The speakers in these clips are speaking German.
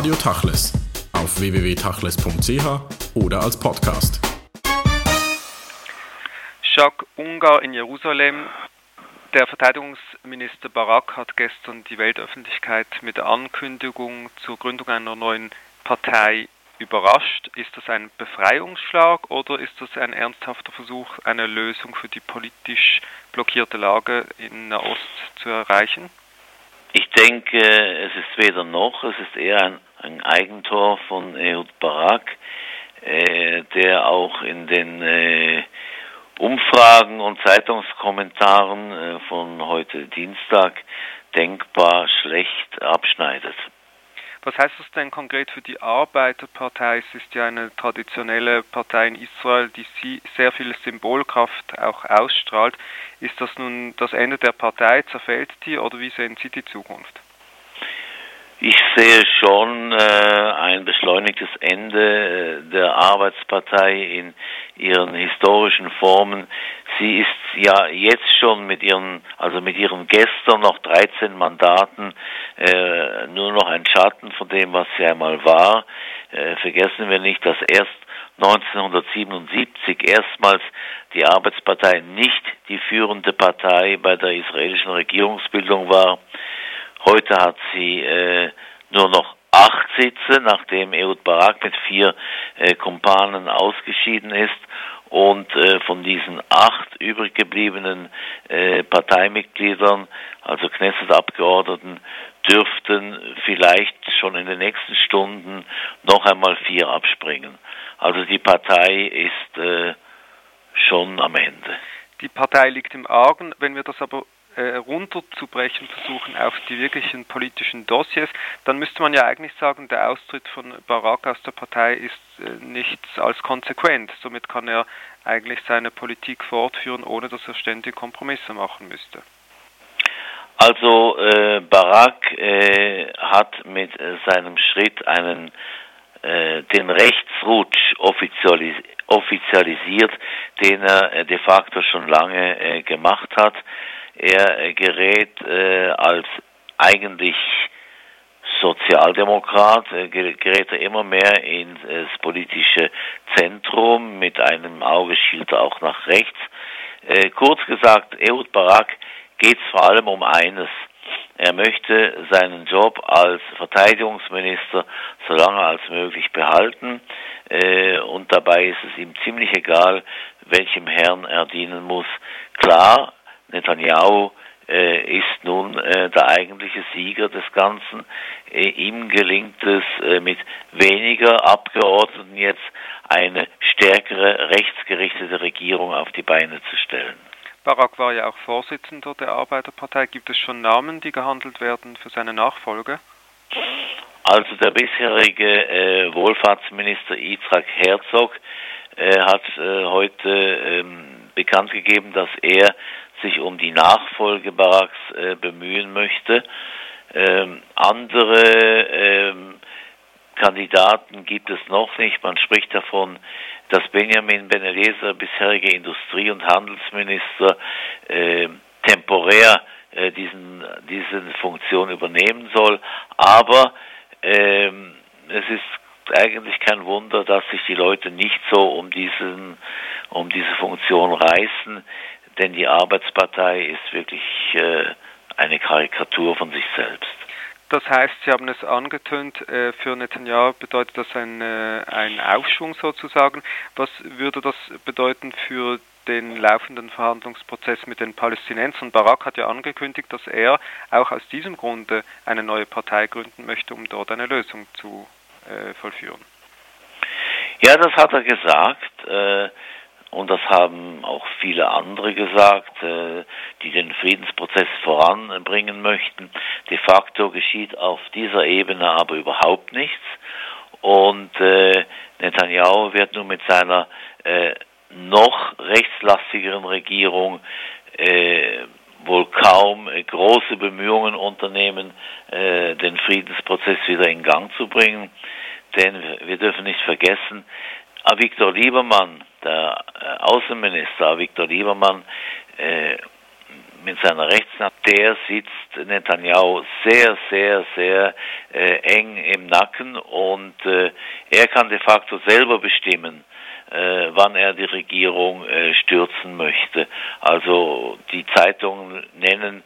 Radio Tachles auf www.tachles.ch oder als Podcast. Schock Ungar in Jerusalem. Der Verteidigungsminister Barak hat gestern die Weltöffentlichkeit mit der Ankündigung zur Gründung einer neuen Partei überrascht. Ist das ein Befreiungsschlag oder ist das ein ernsthafter Versuch, eine Lösung für die politisch blockierte Lage in Nahost zu erreichen? Ich denke, es ist weder noch, es ist eher ein, ein Eigentor von Ehud Barak, äh, der auch in den äh, Umfragen und Zeitungskommentaren äh, von heute Dienstag denkbar schlecht abschneidet. Was heißt das denn konkret für die Arbeiterpartei? Es ist ja eine traditionelle Partei in Israel, die sehr viel Symbolkraft auch ausstrahlt. Ist das nun das Ende der Partei? Zerfällt die oder wie sehen Sie die Zukunft? Ich sehe schon äh, ein beschleunigtes Ende äh, der Arbeitspartei in ihren historischen Formen. Sie ist ja jetzt schon mit ihren, also mit ihren gestern noch 13 Mandaten äh, nur noch ein Schatten von dem, was sie einmal war. Äh, vergessen wir nicht, dass erst 1977 erstmals die Arbeitspartei nicht die führende Partei bei der israelischen Regierungsbildung war. Heute hat sie äh, nur noch acht Sitze, nachdem Ehud Barak mit vier äh, Kumpanen ausgeschieden ist. Und äh, von diesen acht übrig gebliebenen äh, Parteimitgliedern, also Knesset-Abgeordneten, dürften vielleicht schon in den nächsten Stunden noch einmal vier abspringen. Also die Partei ist äh, schon am Ende. Die Partei liegt im Argen. Wenn wir das aber runterzubrechen versuchen auf die wirklichen politischen Dossiers, dann müsste man ja eigentlich sagen, der Austritt von Barak aus der Partei ist äh, nichts als konsequent. Somit kann er eigentlich seine Politik fortführen, ohne dass er ständig Kompromisse machen müsste. Also äh, Barak äh, hat mit äh, seinem Schritt einen äh, den Rechtsrutsch offizialis offizialisiert, den er äh, de facto schon lange äh, gemacht hat. Er gerät als eigentlich Sozialdemokrat, gerät er immer mehr ins politische Zentrum, mit einem Auge schielt er auch nach rechts. Kurz gesagt, Ehud Barak geht es vor allem um eines. Er möchte seinen Job als Verteidigungsminister so lange als möglich behalten äh, und dabei ist es ihm ziemlich egal, welchem Herrn er dienen muss. Klar, Netanyahu äh, ist nun äh, der eigentliche Sieger des Ganzen. Äh, ihm gelingt es mit weniger Abgeordneten jetzt eine stärkere rechtsgerichtete Regierung auf die Beine zu stellen. Barak war ja auch Vorsitzender der Arbeiterpartei. Gibt es schon Namen, die gehandelt werden für seine Nachfolge? Also der bisherige äh, Wohlfahrtsminister Yitzhak Herzog äh, hat äh, heute ähm, bekannt gegeben, dass er sich um die Nachfolge Baraks äh, bemühen möchte. Ähm, andere ähm, Kandidaten gibt es noch nicht. Man spricht davon, dass Benjamin Beneleser, bisherige Industrie- und Handelsminister, äh, temporär äh, diesen, diese Funktion übernehmen soll. Aber ähm, es ist eigentlich kein Wunder, dass sich die Leute nicht so um diesen, um diese Funktion reißen, denn die Arbeitspartei ist wirklich äh, eine Karikatur von sich selbst. Das heißt, Sie haben es angetönt, äh, für Netanyahu bedeutet das ein, äh, ein Aufschwung sozusagen. Was würde das bedeuten für den laufenden Verhandlungsprozess mit den Palästinensern? Barak hat ja angekündigt, dass er auch aus diesem Grunde eine neue Partei gründen möchte, um dort eine Lösung zu äh, vollführen. Ja, das hat er gesagt. Äh, und das haben auch viele andere gesagt, äh, die den Friedensprozess voranbringen möchten. De facto geschieht auf dieser Ebene aber überhaupt nichts. Und äh, Netanyahu wird nun mit seiner äh, noch rechtslastigeren Regierung wohl kaum große Bemühungen unternehmen, den Friedensprozess wieder in Gang zu bringen. Denn wir dürfen nicht vergessen, Viktor Liebermann, der äh, Außenminister Viktor Liebermann, äh, mit seiner Rechtsnahme, der sitzt Netanyahu sehr, sehr, sehr äh, eng im Nacken und äh, er kann de facto selber bestimmen, äh, wann er die Regierung äh, stürzen möchte. Also die Zeitungen nennen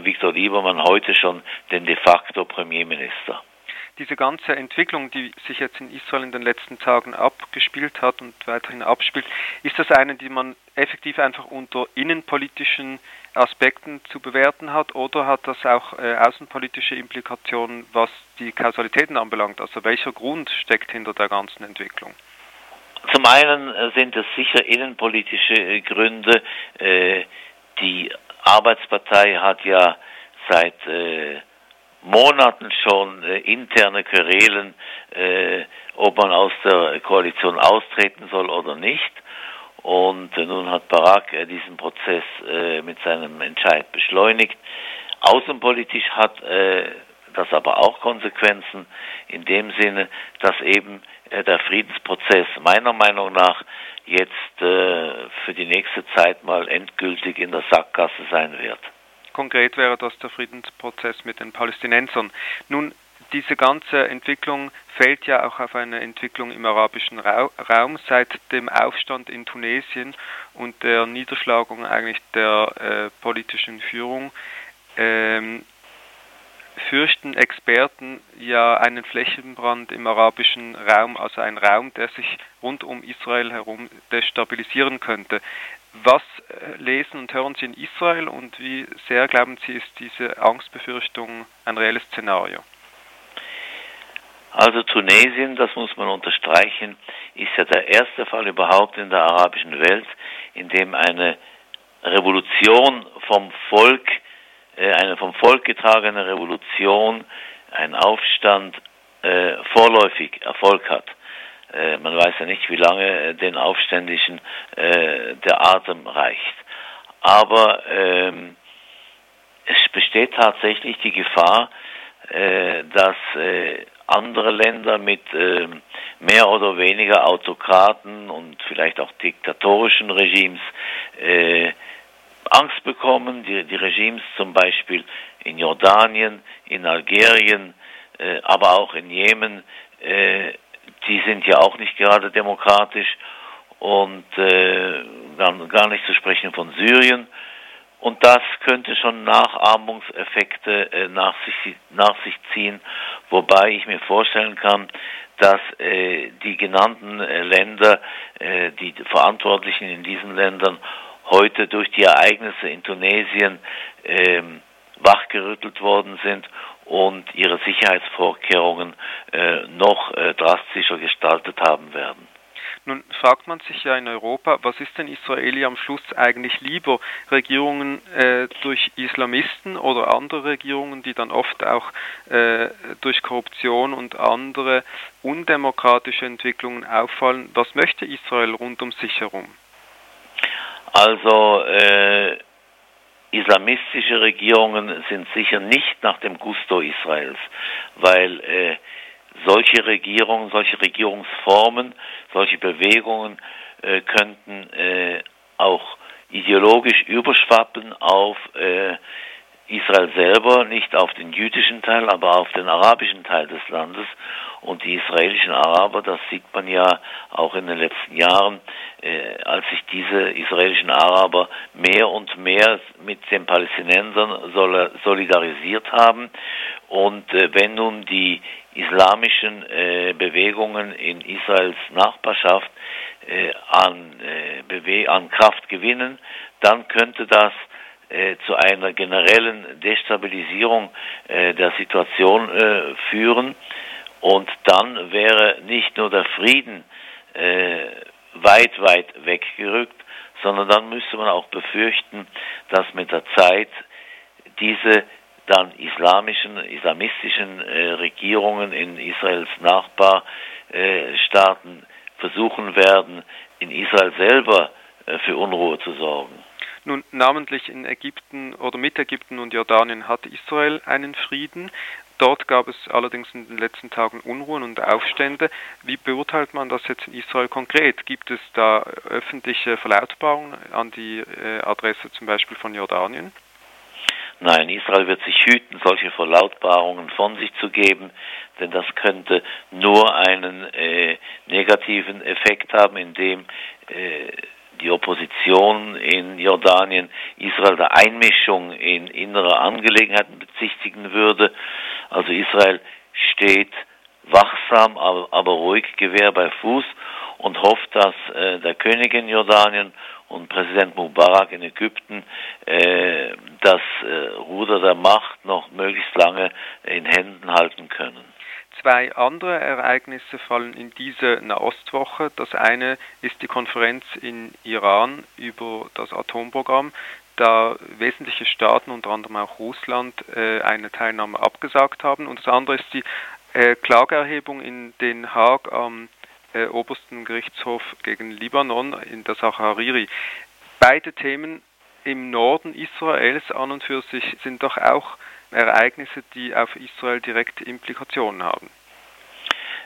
Viktor Liebermann heute schon den de facto Premierminister diese ganze Entwicklung, die sich jetzt in Israel in den letzten Tagen abgespielt hat und weiterhin abspielt, ist das eine, die man effektiv einfach unter innenpolitischen Aspekten zu bewerten hat oder hat das auch äh, außenpolitische Implikationen, was die Kausalitäten anbelangt? Also welcher Grund steckt hinter der ganzen Entwicklung? Zum einen äh, sind es sicher innenpolitische äh, Gründe. Äh, die Arbeitspartei hat ja seit Monaten schon äh, interne Querelen, äh, ob man aus der Koalition austreten soll oder nicht. Und äh, nun hat Barack äh, diesen Prozess äh, mit seinem Entscheid beschleunigt. Außenpolitisch hat äh, das aber auch Konsequenzen in dem Sinne, dass eben der Friedensprozess meiner Meinung nach jetzt für die nächste Zeit mal endgültig in der Sackgasse sein wird. Konkret wäre das der Friedensprozess mit den Palästinensern. Nun, diese ganze Entwicklung fällt ja auch auf eine Entwicklung im arabischen Raum seit dem Aufstand in Tunesien und der Niederschlagung eigentlich der äh, politischen Führung. Ähm, fürchten Experten ja einen Flächenbrand im arabischen Raum, also ein Raum, der sich rund um Israel herum destabilisieren könnte. Was äh, lesen und hören Sie in Israel und wie sehr glauben Sie, ist diese Angstbefürchtung ein reelles Szenario? Also Tunesien, das muss man unterstreichen, ist ja der erste Fall überhaupt in der arabischen Welt, in dem eine Revolution vom Volk, äh, eine vom Volk getragene Revolution, ein Aufstand äh, vorläufig Erfolg hat. Äh, man weiß ja nicht, wie lange äh, den Aufständischen äh, der Atem reicht. Aber ähm, es besteht tatsächlich die Gefahr, dass andere Länder mit äh, mehr oder weniger Autokraten und vielleicht auch diktatorischen Regimes Angst bekommen. Die, die Regimes zum Beispiel in Jordanien, in Algerien, aber auch in Jemen die sind ja auch nicht gerade demokratisch und äh, gar nicht zu sprechen von Syrien. Und das könnte schon Nachahmungseffekte äh, nach, sich, nach sich ziehen, wobei ich mir vorstellen kann, dass äh, die genannten äh, Länder, äh, die Verantwortlichen in diesen Ländern heute durch die Ereignisse in Tunesien äh, wachgerüttelt worden sind und ihre Sicherheitsvorkehrungen äh, noch äh, drastischer gestaltet haben werden. Nun fragt man sich ja in Europa, was ist denn Israeli am Schluss eigentlich lieber? Regierungen äh, durch Islamisten oder andere Regierungen, die dann oft auch äh, durch Korruption und andere undemokratische Entwicklungen auffallen? Was möchte Israel rund um sich herum? Also äh, islamistische Regierungen sind sicher nicht nach dem Gusto Israels, weil äh, solche Regierungen, solche Regierungsformen, solche Bewegungen äh, könnten äh, auch ideologisch überschwappen auf äh, Israel selber, nicht auf den jüdischen Teil, aber auf den arabischen Teil des Landes. Und die israelischen Araber, das sieht man ja auch in den letzten Jahren, äh, als sich diese israelischen Araber mehr und mehr mit den Palästinensern solidarisiert haben. Und äh, wenn nun die islamischen äh, Bewegungen in Israels Nachbarschaft äh, an, äh, an Kraft gewinnen, dann könnte das äh, zu einer generellen Destabilisierung der Situation führen. Und dann wäre nicht nur der Frieden äh, weit, weit weggerückt, sondern dann müsste man auch befürchten, dass mit der Zeit diese dann islamischen, islamistischen äh, Regierungen in Israels Nachbarstaaten versuchen werden, in Israel selber äh, für Unruhe zu sorgen. Nun, namentlich in Ägypten oder mit Ägypten und Jordanien hat Israel einen Frieden. Dort gab es allerdings in den letzten Tagen Unruhen und Aufstände. Wie beurteilt man das jetzt in Israel konkret? Gibt es da öffentliche Verlautbarungen an die äh, Adresse zum Beispiel von Jordanien? Nein, Israel wird sich hüten, solche Verlautbarungen von sich zu geben, denn das könnte nur einen äh, negativen Effekt haben, indem äh, die Opposition in Jordanien Israel der Einmischung in innere Angelegenheiten bezichtigen würde. Also Israel steht wachsam, aber, aber ruhig Gewehr bei Fuß und hofft, dass äh, der König in Jordanien und Präsident Mubarak in Ägypten äh, das äh, Ruder der Macht noch möglichst lange in Händen halten können. Zwei andere Ereignisse fallen in diese Nahostwoche. Das eine ist die Konferenz in Iran über das Atomprogramm, da wesentliche Staaten, unter anderem auch Russland, äh, eine Teilnahme abgesagt haben. Und das andere ist die äh, Klageerhebung in Den Haag am äh, obersten Gerichtshof gegen Libanon in der Sache Hariri. Beide Themen im Norden Israels an und für sich sind doch auch Ereignisse, die auf Israel direkte Implikationen haben.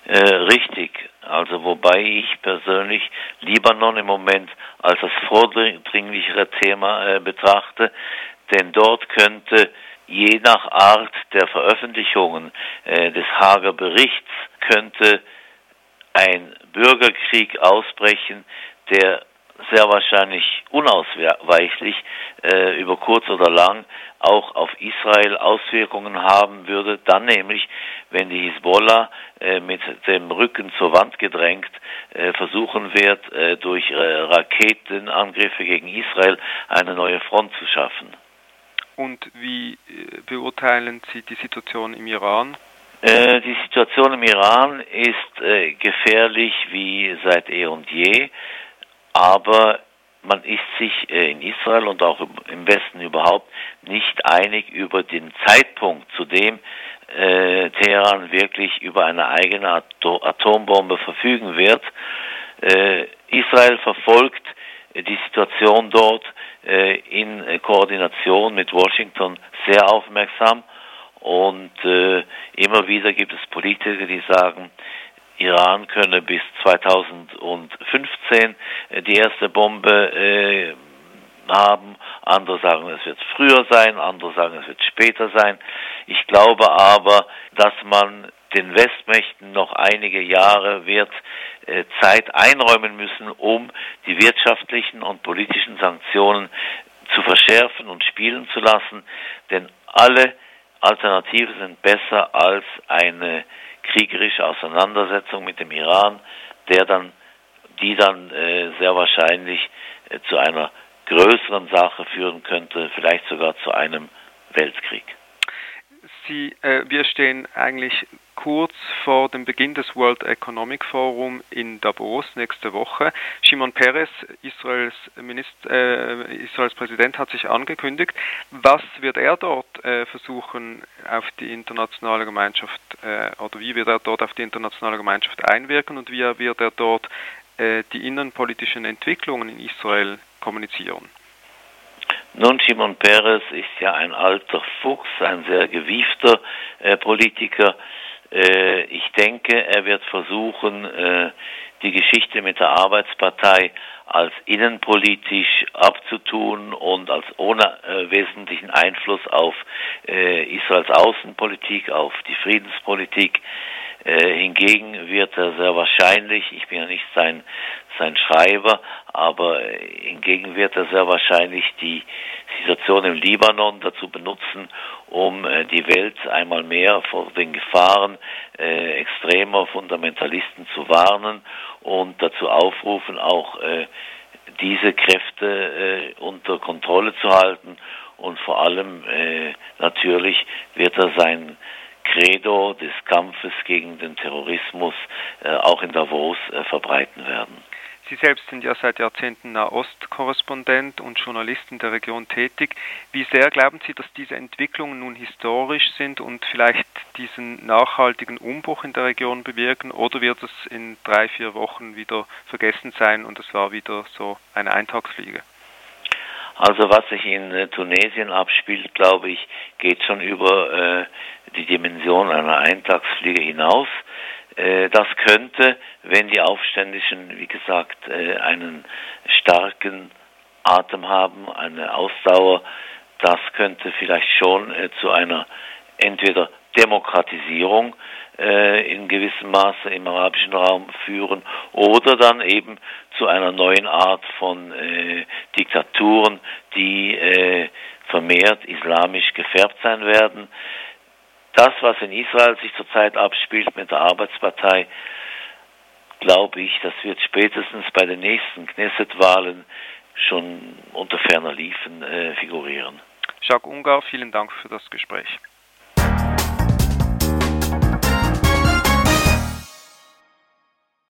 Äh, richtig. Also wobei ich persönlich Libanon im Moment als das vordringlichere Thema äh, betrachte, denn dort könnte je nach Art der Veröffentlichungen äh, des Hager Berichts könnte ein Bürgerkrieg ausbrechen, der sehr wahrscheinlich unausweichlich äh, über kurz oder lang auch auf Israel Auswirkungen haben würde, dann nämlich, wenn die Hisbollah äh, mit dem Rücken zur Wand gedrängt äh, versuchen wird, äh, durch äh, Raketenangriffe gegen Israel eine neue Front zu schaffen. Und wie äh, beurteilen Sie die Situation im Iran? Äh, die Situation im Iran ist gefährlich wie seit eh und je aber man ist sich in Israel und auch im Westen überhaupt nicht einig über den Zeitpunkt, zu dem äh, Teheran wirklich über eine eigene Atombombe verfügen wird. Äh, Israel verfolgt äh, die Situation dort äh, in Koordination mit Washington sehr aufmerksam und äh, immer wieder gibt es Politiker, die sagen, Iran könne bis 2015 äh, die erste Bombe haben. Andere sagen, es wird früher sein, andere sagen, es wird später sein. Ich glaube aber, dass man den Westmächten noch einige Jahre wird äh, Zeit einräumen müssen, um die wirtschaftlichen und politischen Sanktionen zu verschärfen und spielen zu lassen, denn alle Alternativen sind besser als eine kriegerische Auseinandersetzung mit dem Iran, der dann, die dann äh, sehr wahrscheinlich äh, zu einer größeren Sache führen könnte, vielleicht sogar zu einem Weltkrieg. Sie, äh, wir stehen eigentlich kurz vor dem Beginn des World Economic Forum in Davos nächste Woche. Shimon Peres, Israels, Minister, äh, Israels Präsident, hat sich angekündigt. Was wird er dort äh, versuchen, auf die internationale Gemeinschaft, äh, oder wie wird er dort auf die internationale Gemeinschaft einwirken und wie wird er dort äh, die innenpolitischen Entwicklungen in Israel kommunizieren? Nun, Shimon Peres ist ja ein alter Fuchs, ein sehr gewiefter äh, Politiker. Äh, ich denke, er wird versuchen, äh, die Geschichte mit der Arbeitspartei als innenpolitisch abzutun und als ohne äh, wesentlichen Einfluss auf äh, Israels Außenpolitik, auf die Friedenspolitik. Äh, hingegen wird er sehr wahrscheinlich, ich bin ja nicht sein, sein Schreiber, aber äh, hingegen wird er sehr wahrscheinlich die Situation im Libanon dazu benutzen, um äh, die Welt einmal mehr vor den Gefahren äh, extremer Fundamentalisten zu warnen und dazu aufrufen, auch äh, diese Kräfte unter Kontrolle zu halten. Und vor allem natürlich wird er sein Credo des Kampfes gegen den Terrorismus äh, auch in Davos äh, verbreiten werden. Sie selbst sind ja seit Jahrzehnten Nahost-Korrespondent und Journalist in der Region tätig. Wie sehr glauben Sie, dass diese Entwicklungen nun historisch sind und vielleicht diesen nachhaltigen Umbruch in der Region bewirken oder wird es in drei, vier Wochen wieder vergessen sein und es war wieder so eine Eintagsfliege? Also was sich in äh, Tunesien abspielt, glaube ich, geht schon über äh, die Dimension einer Eintagsfliege hinaus. Äh, das könnte, wenn die Aufständischen, wie gesagt, äh, einen starken Atem haben, eine Ausdauer, das könnte vielleicht schon äh, zu einer entweder Demokratisierung in gewissem Maße im arabischen Raum führen oder dann eben zu einer neuen Art von äh, Diktaturen, die äh, vermehrt islamisch gefärbt sein werden. Das, was in Israel sich zurzeit abspielt mit der Arbeitspartei, glaube ich, das wird spätestens bei den nächsten Knesset-Wahlen schon unter ferner Liefen äh, figurieren. Jacques Ungar, vielen Dank für das Gespräch.